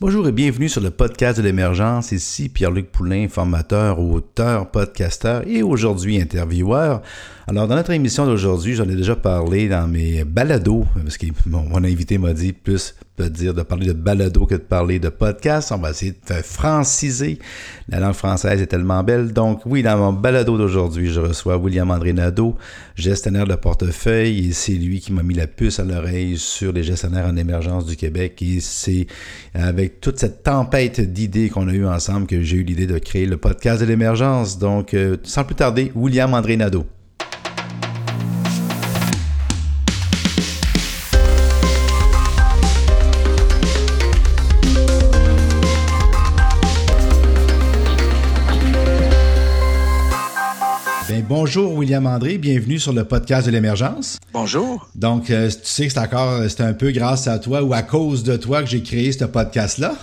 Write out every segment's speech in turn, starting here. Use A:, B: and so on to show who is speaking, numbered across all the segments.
A: Bonjour et bienvenue sur le podcast de l'émergence. Ici Pierre-Luc Poulain, formateur, auteur, podcasteur et aujourd'hui intervieweur. Alors, dans notre émission d'aujourd'hui, j'en ai déjà parlé dans mes balados, parce que mon invité m'a dit plus de dire de parler de balado que de parler de podcast. On va essayer de franciser. La langue française est tellement belle. Donc, oui, dans mon balado d'aujourd'hui, je reçois William André Nadeau, gestionnaire de portefeuille, et c'est lui qui m'a mis la puce à l'oreille sur les gestionnaires en émergence du Québec. Et c'est avec toute cette tempête d'idées qu'on a eu ensemble que j'ai eu l'idée de créer le podcast de l'émergence. Donc, euh, sans plus tarder, William André Nadeau. bonjour William André, bienvenue sur le podcast de l'émergence.
B: Bonjour.
A: Donc, euh, tu sais que c'est encore, c'est un peu grâce à toi ou à cause de toi que j'ai créé ce podcast-là.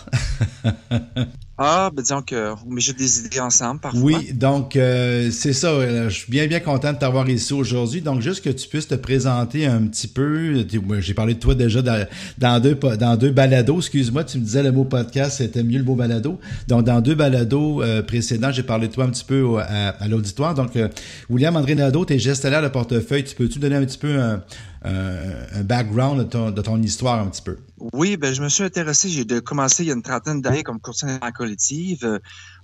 B: Ah, ben disons qu'on met juste des idées ensemble parfois.
A: Oui, donc euh, c'est ça. Euh, je suis bien, bien content de t'avoir ici aujourd'hui. Donc, juste que tu puisses te présenter un petit peu. J'ai parlé de toi déjà dans, deux, dans deux balados. Excuse-moi, tu me disais le mot podcast, c'était mieux le mot balado. Donc, dans deux balados euh, précédents, j'ai parlé de toi un petit peu à, l'auditoire. Donc, William André Nadeau, tu es gestionnaire de portefeuille. Tu peux-tu donner un petit peu un, un background de ton, de ton histoire un petit peu?
B: Oui, ben je me suis intéressé. J'ai commencé il y a une trentaine d'années comme courtier en collective, euh,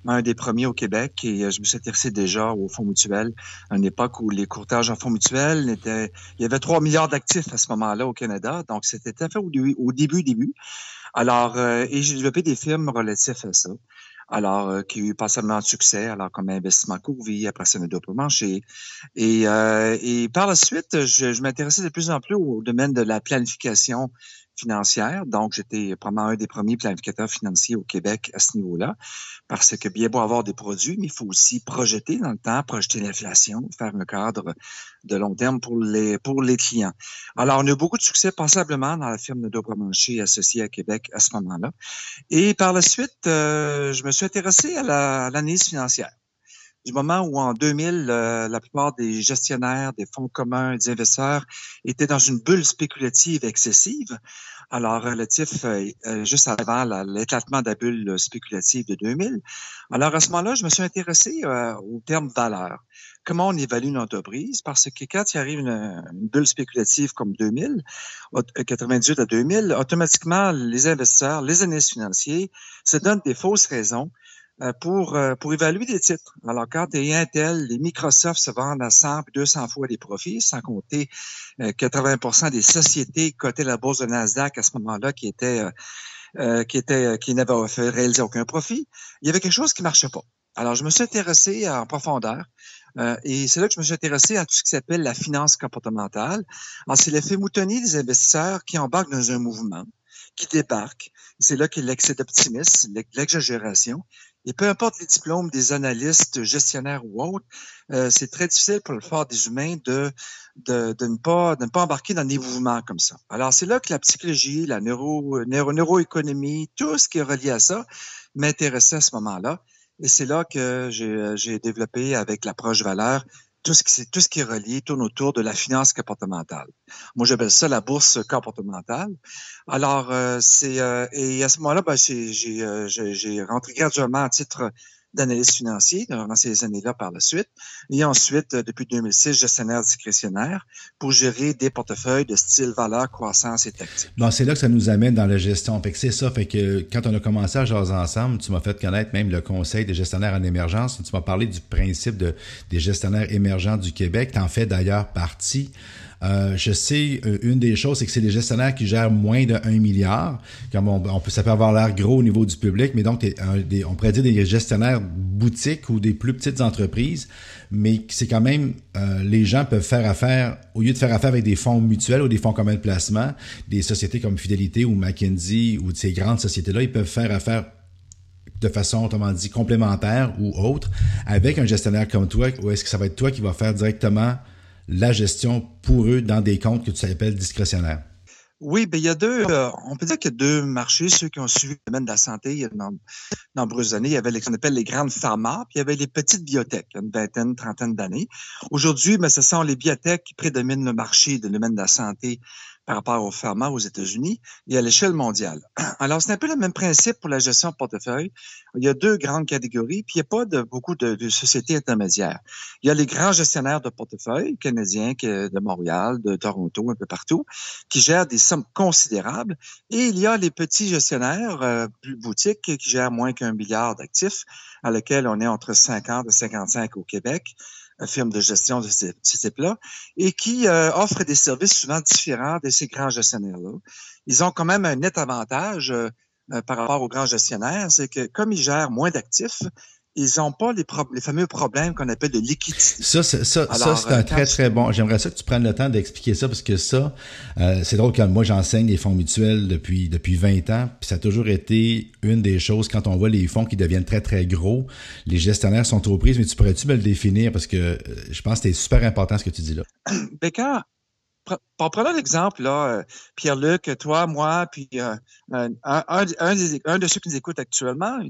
B: un des premiers au Québec, et euh, je me suis intéressé déjà au fonds mutuel, à une époque où les courtages en fonds mutuels étaient. Il y avait 3 milliards d'actifs à ce moment-là au Canada, donc c'était à fait au, au début, début. Alors, euh, et j'ai développé des films relatifs à ça alors euh, qui a eu pas seulement de succès, alors comme investissement court vie, après ça, manché. Et, euh, et par la suite, je, je m'intéressais de plus en plus au domaine de la planification financière. Donc, j'étais probablement un des premiers planificateurs financiers au Québec à ce niveau-là, parce que bien beau avoir des produits, mais il faut aussi projeter dans le temps, projeter l'inflation, faire un cadre de long terme pour les, pour les clients. Alors, on a eu beaucoup de succès passablement dans la firme de Dobremanché associée à Québec à ce moment-là. Et par la suite, euh, je me suis intéressé à l'analyse financière du moment où en 2000, euh, la plupart des gestionnaires, des fonds communs, des investisseurs étaient dans une bulle spéculative excessive. Alors, relatif euh, euh, juste avant l'éclatement de la bulle spéculative de 2000. Alors, à ce moment-là, je me suis intéressé au terme valeur. Comment on évalue une entreprise? Parce que quand il arrive une, bulle spéculative comme 2000, 98 à 2000, automatiquement, les investisseurs, les analystes financiers se donnent des fausses raisons euh, pour, euh, pour évaluer des titres. Alors, quand tu Intel, les Microsoft se vendent à 100 200 fois les profits, sans compter 80 euh, des sociétés cotées à la bourse de Nasdaq à ce moment-là qui étaient qui étaient qui n'avaient fait réaliser aucun profit, il y avait quelque chose qui marchait pas. Alors, je me suis intéressé en profondeur et c'est là que je me suis intéressé à tout ce qui s'appelle la finance comportementale. Alors, c'est l'effet moutonnier des investisseurs qui embarquent dans un mouvement, qui débarquent. C'est là qu'il y a l'excès d'optimisme, l'exagération. Et peu importe les diplômes des analystes, gestionnaires ou autres, euh, c'est très difficile pour le faire des humains de, de, de, ne pas, de ne pas embarquer dans des mouvements comme ça. Alors, c'est là que la psychologie, la neuro, neuro, neuroéconomie, tout ce qui est relié à ça m'intéressait à ce moment-là. Et c'est là que j'ai développé avec l'approche valeur tout ce qui tout ce qui est relié tourne autour de la finance comportementale. Moi, j'appelle ça la bourse comportementale. Alors, euh, c'est euh, et à ce moment-là, ben, j'ai euh, j'ai rentré graduellement à titre d'analyste financier durant ces années-là par la suite. Et ensuite, euh, depuis 2006, gestionnaire discrétionnaire pour gérer des portefeuilles de style valeur, croissance et tactique.
A: Bon, c'est là que ça nous amène dans la gestion. Fait que c'est ça. Fait que quand on a commencé à jaser ensemble, tu m'as fait connaître même le conseil des gestionnaires en émergence. Tu m'as parlé du principe de, des gestionnaires émergents du Québec. Tu en fais d'ailleurs partie. Euh, je sais, euh, une des choses, c'est que c'est des gestionnaires qui gèrent moins de 1 milliard. Comme on, peut, ça peut avoir l'air gros au niveau du public, mais donc on pourrait dire des gestionnaires boutiques ou des plus petites entreprises, mais c'est quand même, euh, les gens peuvent faire affaire, au lieu de faire affaire avec des fonds mutuels ou des fonds communs de placement, des sociétés comme Fidelity ou McKinsey ou ces grandes sociétés-là, ils peuvent faire affaire de façon, autrement dit, complémentaire ou autre, avec un gestionnaire comme toi, ou est-ce que ça va être toi qui va faire directement la gestion pour eux dans des comptes que tu appelles discrétionnaires?
B: Oui, ben il y a deux, euh, on peut dire qu'il y a deux marchés, ceux qui ont suivi le domaine de la santé il y a de nombreuses années. Il y avait ce qu'on appelle les grandes pharma, puis il y avait les petites biotech, une vingtaine, trentaine d'années. Aujourd'hui, ben, ce sont les biotech qui prédominent le marché de domaine de la santé par rapport au pharma aux États-Unis et à l'échelle mondiale. Alors, c'est un peu le même principe pour la gestion de portefeuille. Il y a deux grandes catégories, puis il n'y a pas beaucoup de, sociétés intermédiaires. Il y a les grands gestionnaires de portefeuille canadiens de Montréal, de Toronto, un peu partout, qui gèrent des sommes considérables. Et il y a les petits gestionnaires euh, boutiques qui gèrent moins qu'un milliard d'actifs, à lesquels on est entre 50 et 55 au Québec firme de gestion de ce, type-là, et qui euh, offrent des services souvent différents de ces grands gestionnaires-là. Ils ont quand même un net avantage euh, par rapport aux grands gestionnaires, c'est que comme ils gèrent moins d'actifs, ils n'ont pas les, les, fameux problèmes qu'on appelle de liquidité.
A: Ça, ça, ça, c'est un euh, très, très bon. J'aimerais ça que tu prennes le temps d'expliquer ça parce que ça, euh, c'est drôle que moi, j'enseigne les fonds mutuels depuis, depuis 20 ans. Puis ça a toujours été une des choses quand on voit les fonds qui deviennent très, très gros. Les gestionnaires sont trop pris, mais tu pourrais-tu me le définir? Parce que euh, je pense que c'est super important ce que tu dis là.
B: Becca, prenons l'exemple, là, euh, Pierre-Luc, toi, moi, puis euh, un, de ceux qui nous écoutent actuellement. Euh,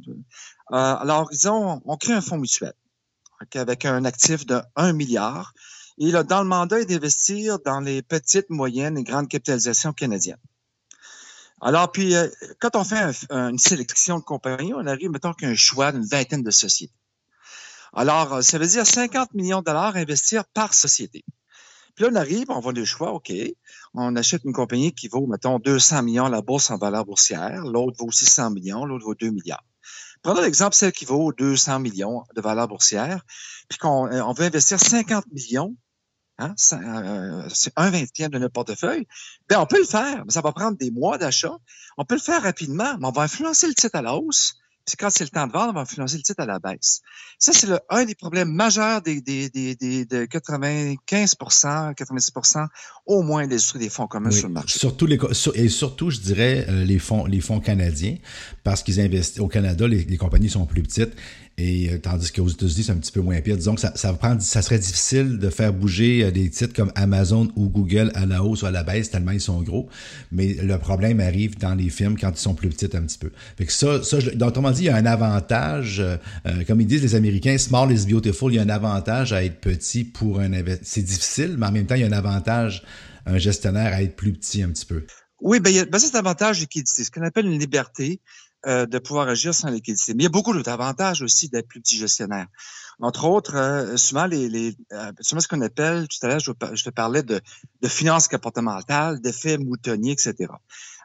B: alors, ils ont, on crée un fonds mutuel avec un actif de 1 milliard. Et là, dans le mandat est d'investir dans les petites, moyennes et grandes capitalisations canadiennes. Alors, puis, quand on fait une sélection de compagnies, on arrive, mettons, qu'un choix d'une vingtaine de sociétés. Alors, ça veut dire 50 millions de dollars investir par société. Puis là, on arrive, on voit le choix, OK. On achète une compagnie qui vaut, mettons, 200 millions à la bourse en valeur boursière. L'autre vaut 600 millions, l'autre vaut 2 milliards. Prenons l'exemple, celle qui vaut 200 millions de valeur boursière, puis qu'on euh, on veut investir 50 millions, hein, euh, c'est un vingtième de notre portefeuille, bien, on peut le faire, mais ça va prendre des mois d'achat. On peut le faire rapidement, mais on va influencer le titre à la hausse puis quand c'est le temps de vendre, on va financer le titre à la baisse. Ça, c'est un des problèmes majeurs des, des, des, des de 95% 90 au moins des des fonds communs sur le marché.
A: Surtout les, et surtout, je dirais, euh, les fonds, les fonds canadiens, parce qu'ils investissent au Canada, les, les compagnies sont plus petites et euh, tandis qu'aux États-Unis, c'est un petit peu moins pire. Disons que ça, ça, prend, ça serait difficile de faire bouger euh, des titres comme Amazon ou Google à la hausse ou à la baisse, tellement ils sont gros. Mais le problème arrive dans les films quand ils sont plus petits un petit peu. Fait que ça, ça autrement dit, il y a un avantage, euh, comme ils disent les Américains, small is beautiful, il y a un avantage à être petit pour un investisseur. C'est difficile, mais en même temps, il y a un avantage, un gestionnaire à être plus petit un petit peu?
B: Oui, ben, il y a ben, cet avantage qui ce qu'on appelle une liberté. Euh, de pouvoir agir sans liquidité. Mais il y a beaucoup d'autres avantages aussi d'être plus petit gestionnaire. Entre autres, euh, souvent, les, euh, souvent ce qu'on appelle, tout à l'heure, je, te parlais de, de finances comportementales, d'effets moutonniers, etc.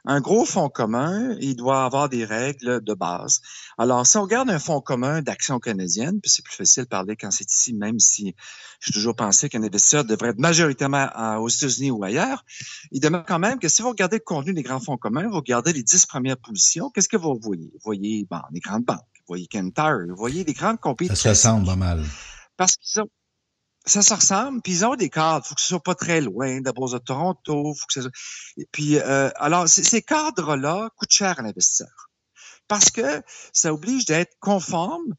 B: Un gros fonds commun, il doit avoir des règles de base. Alors, si on regarde un fonds commun d'action canadienne, puis c'est plus facile de parler quand c'est ici, même si j'ai toujours pensé qu'un investisseur devrait être majoritairement aux États-Unis ou ailleurs, il demande quand même que si vous regardez le contenu des grands fonds communs, vous regardez les dix premières positions, qu'est-ce que vous voyez? Vous voyez bon, les grandes banques, vous voyez Kentar, vous voyez les grandes compagnies.
A: Ça se ressemble pas mal.
B: Parce qu'ils ont, ça se ressemble, puis ils ont des cadres. faut que ce soit pas très loin de la Bourse de Toronto. Faut que ce puis, euh, alors, ces cadres-là coûtent cher à l'investisseur parce que ça oblige d'être conforme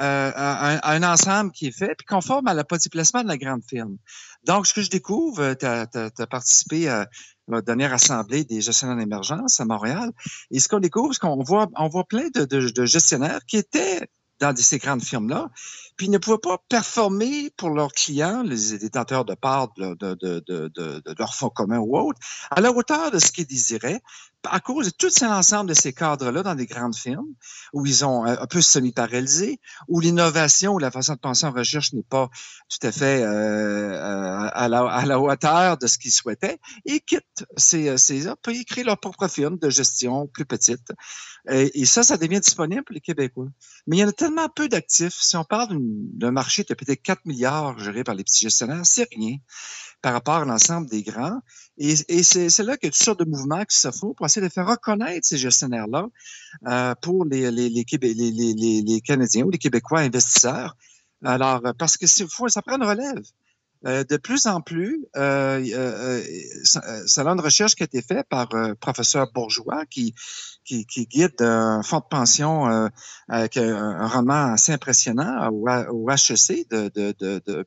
B: euh, à, un, ensemble qui est fait, puis conforme à la politique placement de la grande firme. Donc, ce que je découvre, tu as, participé à la dernière assemblée des gestionnaires d'émergence à Montréal, et ce qu'on découvre, c'est qu'on voit, on voit plein de, de, de gestionnaires qui étaient dans ces grandes firmes-là, puis ils ne pouvaient pas performer pour leurs clients, les détenteurs de parts de, de, de, de, leur fonds commun ou autre, à la hauteur de ce qu'ils désiraient, à cause de tout cet ensemble de ces cadres-là dans des grandes firmes, où ils ont un peu semi-paralysé, où l'innovation ou la façon de penser en recherche n'est pas tout à fait euh, euh à, la, à, la, hauteur de ce qu'ils souhaitaient, et quittent ces, ces puis ils créent leur propre firme de gestion plus petite. Et, et ça, ça devient disponible pour les Québécois. Mais il y en a tellement peu d'actifs. Si on parle d'un marché de peut-être 4 milliards géré par les petits gestionnaires, c'est rien par rapport à l'ensemble des grands. Et, c'est là qu'il y a toutes sortes de mouvements qui se font pour essayer de faire reconnaître ces gestionnaires-là euh, pour les, les, les, les, Canadiens ou les Québécois investisseurs. Alors, parce que faut, ça prend une relève. Euh, de plus en plus, euh, euh, c'est une recherche qui a été faite par un professeur Bourgeois qui, qui, qui guide un fonds de pension avec un, rendement assez impressionnant au, au HEC de, de, de, de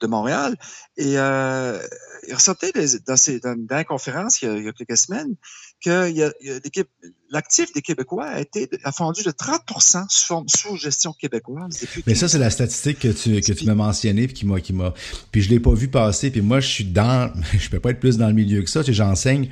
B: de Montréal. Et euh, il ressortait dans, ces, dans, la conférence il y a quelques semaines que l'actif des Québécois a été a fondu de 30 sous, sous gestion québécoise.
A: Mais ça, c'est la statistique que tu, que tu m'as mentionnée puis qui m'a, qui m'a, puis je l'ai pas vu passer. Puis moi, je suis dans, je peux pas être plus dans le milieu que ça. Tu sais, j'enseigne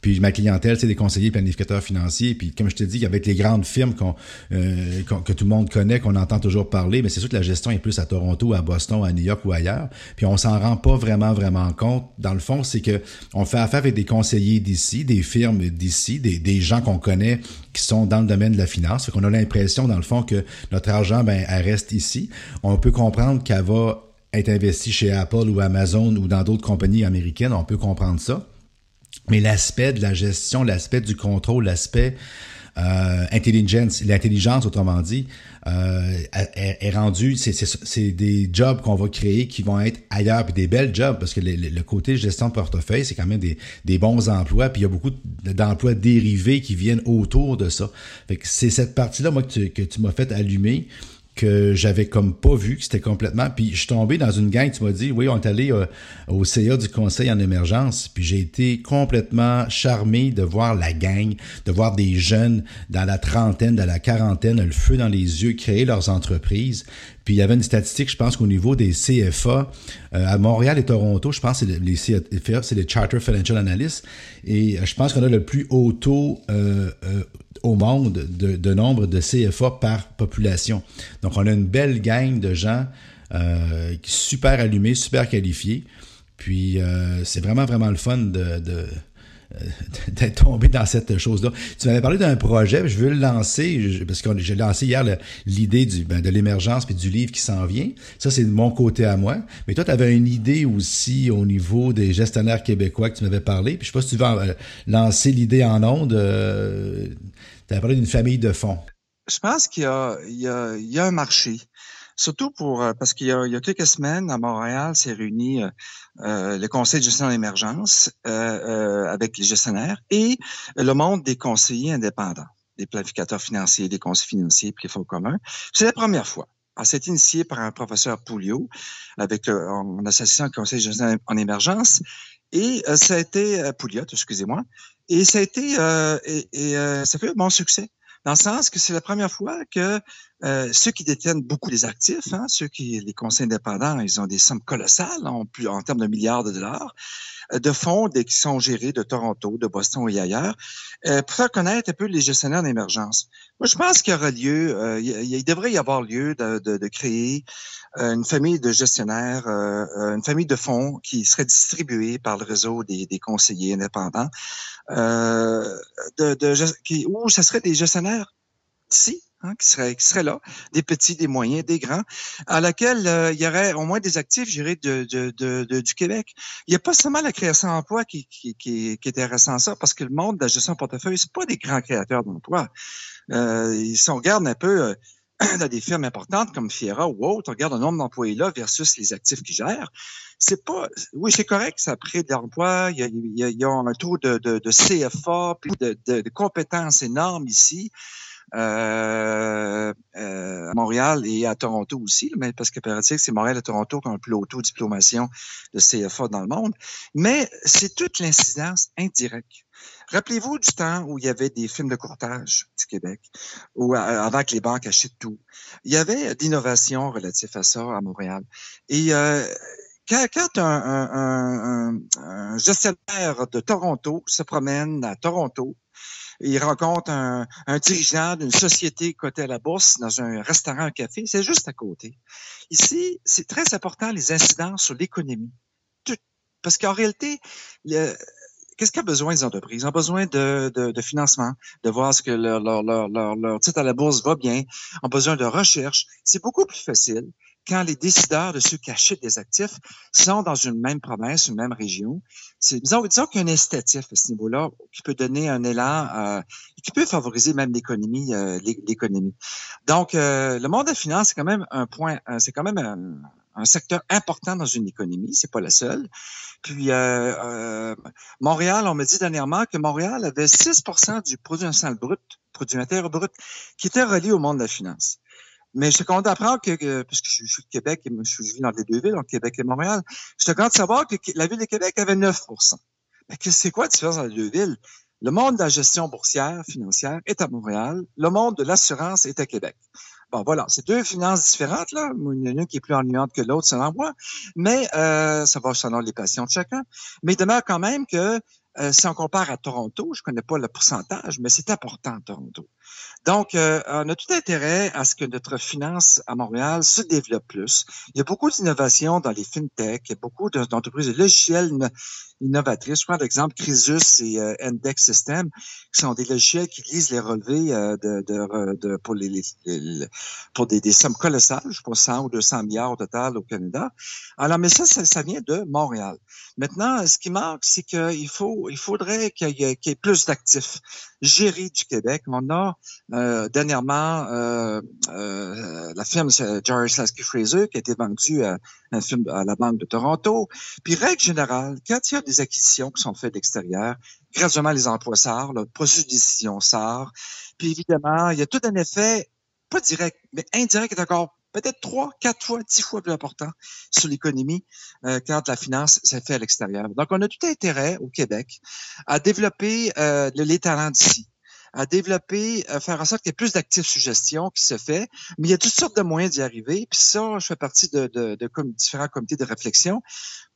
A: puis ma clientèle, c'est des conseillers planificateurs financiers. Puis comme je te dis, avec les grandes firmes qu'on, euh, que tout le monde connaît, qu'on entend toujours parler, mais c'est sûr que la gestion est plus à Toronto, à Boston, à New York ou ailleurs. Puis on s'en rend pas vraiment, vraiment compte. Dans le fond, c'est que on fait affaire avec des conseillers d'ici, des firmes d'ici, des, des gens qu'on connaît qui sont dans le domaine de la finance. Fait qu'on a l'impression, dans le fond, que notre argent, ben, elle reste ici. On peut comprendre qu'elle va être investie chez Apple ou Amazon ou dans d'autres compagnies américaines. On peut comprendre ça. Mais l'aspect de la gestion, l'aspect du contrôle, l'aspect euh, intelligence, l'intelligence, autrement dit, euh, est, rendu, c'est des jobs qu'on va créer qui vont être ailleurs, puis des belles jobs, parce que le, côté gestion de portefeuille, c'est quand même des, des, bons emplois, puis il y a beaucoup d'emplois dérivés qui viennent autour de ça. Fait que c'est cette partie-là, moi, que tu, que tu m'as fait allumer que j'avais comme pas vu, que c'était complètement. Puis je suis tombé dans une gang, tu m'as dit, oui, on est allé euh, au CA du Conseil en émergence, puis j'ai été complètement charmé de voir la gang, de voir des jeunes dans la trentaine, dans la quarantaine, le feu dans les yeux, créer leurs entreprises. Puis il y avait une statistique, je pense qu'au niveau des CFA, euh, à Montréal et Toronto, je pense que les CFA, c'est les Charter Financial Analysts, et euh, je pense qu'on a le plus haut taux au monde de, nombre de CFA par population. Donc, on a une belle gang de gens euh, super allumés, super qualifiés. Puis, euh, c'est vraiment, vraiment le fun de, d'être tombé dans cette chose-là. Tu m'avais parlé d'un projet, je veux le lancer, parce que j'ai lancé hier l'idée ben, de l'émergence puis du livre qui s'en vient. Ça, c'est de mon côté à moi. Mais toi, tu avais une idée aussi au niveau des gestionnaires québécois que tu m'avais parlé. Puis je sais pas si tu veux euh, lancer l'idée en ondes. Euh, tu parlé d'une famille de fonds.
B: Je pense qu'il y a un marché. Surtout pour euh, parce qu'il y, y, a quelques semaines à Montréal s'est réuni euh, euh le Conseil de gestion d'émergence euh, avec les gestionnaires et le monde des conseillers indépendants, des planificateurs financiers, des conseillers financiers et les fonds communs. C'est la première fois. C'est initié par un professeur Pouliot avec en associant le Conseil de gestion en émergence et ça a été Pouliot, excusez-moi, et ça a été et, et ça fait un bon succès dans le sens que c'est la première fois que euh, ceux qui détiennent beaucoup des actifs, hein, ceux qui, les conseils indépendants, ils ont des sommes colossales en, plus, en termes de milliards de dollars, euh, de fonds qui sont gérés de Toronto, de Boston et ailleurs, euh, pour faire connaître un peu les gestionnaires d'émergence. Moi, je pense qu'il y aura lieu, euh, il, devrait y avoir lieu de, de, de créer une famille de gestionnaires, une famille de fonds qui serait distribuée par le réseau des, des conseillers indépendants, de, de, qui, où ce serait des gestionnaires ici, Hein, qui, serait, qui serait là, des petits, des moyens, des grands, à laquelle euh, il y aurait au moins des actifs gérés de, de, de, du Québec. Il n'y a pas seulement la création d'emplois qui, qui, qui, qui, est intéressant ça, parce que le monde de la gestion de portefeuille, c'est pas des grands créateurs d'emplois. Euh, si on regarde un peu euh, dans des firmes importantes comme Fiera ou autre, on regarde le nombre d'employés là versus les actifs qu'ils gèrent. C'est pas, oui, c'est correct, ça crée de l'emploi, y a, a, un taux de, de, de CFA, puis de, de, de compétences énormes ici. Euh, euh, à Montréal et à Toronto aussi, mais parce que c'est Montréal et Toronto qui ont le plus haut taux de diplomation de CFA dans le monde. Mais c'est toute l'incidence indirecte. Rappelez-vous du temps où il y avait des films de courtage du Québec, où avant que les banques achètent tout. Il y avait d'innovations relatives à ça à Montréal. Et euh, quand, quand un, un, un, un, gestionnaire de Toronto se promène à Toronto il rencontre un, dirigeant d'une société cotée à la bourse dans un restaurant, un café, c'est juste à côté. Ici, c'est très important les incidences sur l'économie. Parce qu'en réalité, qu'est-ce qu'a besoin les entreprises? Ils ont besoin de, de, financement, de voir ce que leur, leur, titre à la bourse va bien, ont besoin de recherche. C'est beaucoup plus facile quand les décideurs de ceux qui achètent des actifs sont dans une même province, une même région. Disons, disons qu'il y a un incitatif à ce niveau-là qui peut donner un élan, euh, qui peut favoriser même l'économie, euh. Donc, euh, le monde de la finance, c'est quand même un point, euh, c'est quand même un, secteur important dans une économie, c'est pas la seule. Puis, Montréal, on me dit dernièrement que Montréal avait 6% du produit national brut, produit intérieur brut, qui était relié au monde de la finance. Mais je suis content d'apprendre que, parce que je, suis de Québec et je vis dans les deux villes, donc Québec et Montréal, je suis content de savoir que la ville de Québec avait 9% Mais c'est quoi la différence dans les deux villes? Le monde de la gestion boursière, financière est à Montréal. Le monde de l'assurance est à Québec. Bon, voilà, c'est deux finances différentes, là. Une, qui est plus ennuyante que l'autre, selon moi. Mais euh, ça va selon les passions de chacun. Mais il demeure quand même que euh, si on compare à Toronto, je connais pas le pourcentage, mais c'est important Toronto. Donc, euh, on a tout intérêt à ce que notre finance à Montréal se développe plus. Il y a beaucoup d'innovations dans les fintech, il y a beaucoup d'entreprises de logiciels innovatrices. Je prends l'exemple Crisus et euh, Index System, qui sont des logiciels qui lisent les relevés euh, de, de, de, pour, les, pour des, des, sommes colossales, je pense 100 ou 200 milliards au total au Canada. Alors, mais ça, ça, vient de Montréal. Maintenant, ce qui manque, c'est qu'il faut, il faudrait qu'il y, ait plus d'actifs gérés du Québec. Dernièrement, euh, euh, la firme Jarvis Lasky Fraser qui a été vendue à, la Banque de Toronto. Puis, règle générale, quand il y a des acquisitions qui sont faites d'extérieur, graduellement les emplois sortent, le processus de décision sort. Puis évidemment, il y a tout un effet, pas direct, mais indirect est encore peut-être trois, quatre fois, dix fois plus important sur l'économie quand la finance s'est fait à l'extérieur. Donc, on a tout intérêt au Québec à développer les talents d'ici à développer, à faire en sorte qu'il y ait plus d'actifs suggestions qui se fait. Mais il y a toutes sortes de moyens d'y arriver. Puis ça, je fais partie de, de, de différents comités de réflexion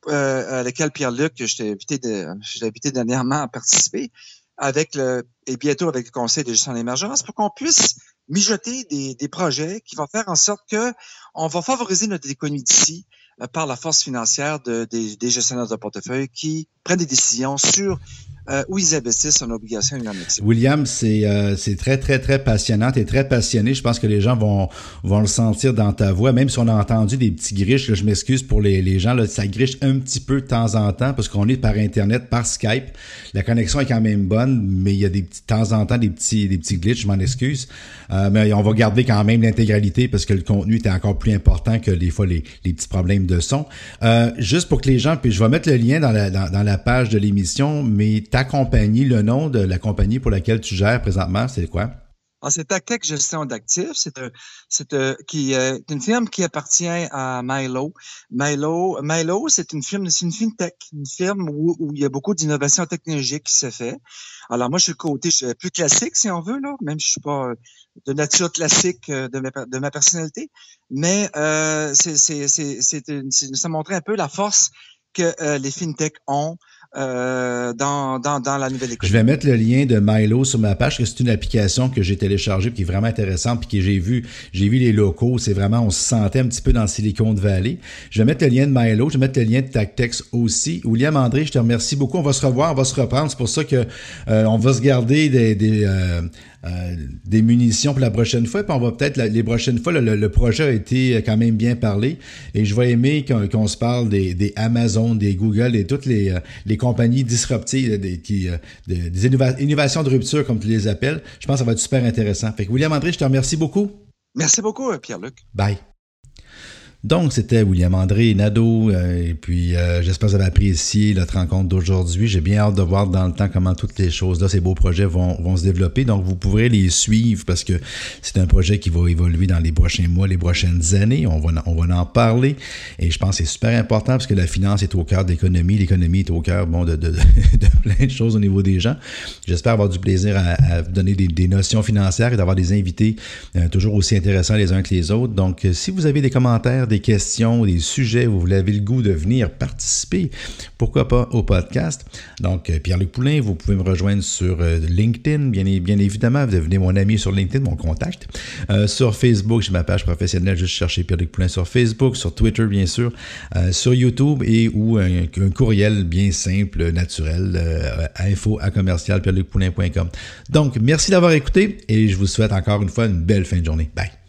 B: euh, à lesquels Pierre-Luc, je t'ai invité, invité dernièrement à participer avec le, et bientôt avec le Conseil de gestion d'émergence pour qu'on puisse mijoter des, des, projets qui vont faire en sorte que on va favoriser notre économie d'ici euh, par la force financière de, des, des gestionnaires de portefeuille qui prennent des décisions sur euh, où ils investissent en obligations
A: William, c'est euh, très, très, très passionnant. Tu es très passionné. Je pense que les gens vont, vont le sentir dans ta voix. Même si on a entendu des petits griches, là, je m'excuse pour les, les gens, là, ça griche un petit peu de temps en temps parce qu'on est par Internet, par Skype. La connexion est quand même bonne, mais il y a des petits, de temps en temps des petits, des petits glitches, je m'en excuse. Euh, mais on va garder quand même l'intégralité parce que le contenu était encore plus important que des fois les, les petits problèmes de son. Euh, juste pour que les gens, puis je vais mettre le lien dans la, dans la page de l'émission, mais ta compagnie, le nom de la compagnie pour laquelle tu gères présentement, c'est quoi?
B: Ah, c'est Tactec Gestion d'actifs. C'est c'est qui est une firme qui appartient à Milo. Milo, c'est une firme, c'est une fintech, une firme où, il y a beaucoup d'innovation technologique qui se fait. Alors moi, je suis côté plus classique, si on veut là, même si je suis pas de nature classique euh, de ma, personnalité, mais euh, c'est ça montrait un peu la force que euh, les fintech ont euh, dans, la nouvelle école.
A: Je vais mettre le lien de Milo sur ma page, que c'est une application que j'ai téléchargée qui est vraiment intéressante, puis que j'ai vu, j'ai vu les locaux, c'est vraiment, on se sentait un petit peu dans Silicon Valley. Je vais mettre le lien de Milo, je vais mettre le lien de Tactex aussi. William André, je te remercie beaucoup. On va se revoir, on va se reprendre. C'est pour ça que euh, on va se garder des, des euh, euh, des munitions pour la prochaine fois. Puis on va peut-être les prochaines fois, le, projet a été quand même bien parlé. Et je vais aimer qu'on se parle des, des, Amazon, des Google et toutes les, euh, les compagnies disruptives, des, qui, euh, des innovations de rupture, comme tu les appelles. Je pense que ça va être super intéressant. Fait que William André, je te remercie beaucoup.
B: Merci beaucoup, Pierre-Luc.
A: Bye. Donc, c'était William André Nadeau. Euh, et puis, euh, j'espère que vous avez apprécié notre rencontre d'aujourd'hui. J'ai bien hâte de voir dans le temps comment toutes les choses-là, ces beaux projets vont, se développer. Donc, vous pourrez les suivre parce que c'est un projet qui va évoluer dans les prochains mois, les prochaines années. On va, en parler. Et je pense que c'est super important parce que la finance est au cœur de l'économie. L'économie est au cœur bon, de, de, plein de choses au niveau des gens. J'espère avoir du plaisir à, donner des, des, notions financières et d'avoir des invités euh, toujours aussi intéressants les uns que les autres. Donc, si vous avez des commentaires, des questions, des sujets, vous avez le goût de venir participer, pourquoi pas au podcast. Donc, euh, Pierre-Luc Poulain, vous pouvez me rejoindre sur euh, LinkedIn, bien, évidemment, vous devenez mon ami sur LinkedIn, mon contact. Euh, sur Facebook, j'ai ma page professionnelle, juste chercher Pierre-Luc Poulain sur Facebook, sur Twitter, bien sûr, sur YouTube et ou un, courriel bien simple, naturel, info à commercial Donc, merci d'avoir écouté et je vous souhaite encore une fois une belle fin de journée. Bye.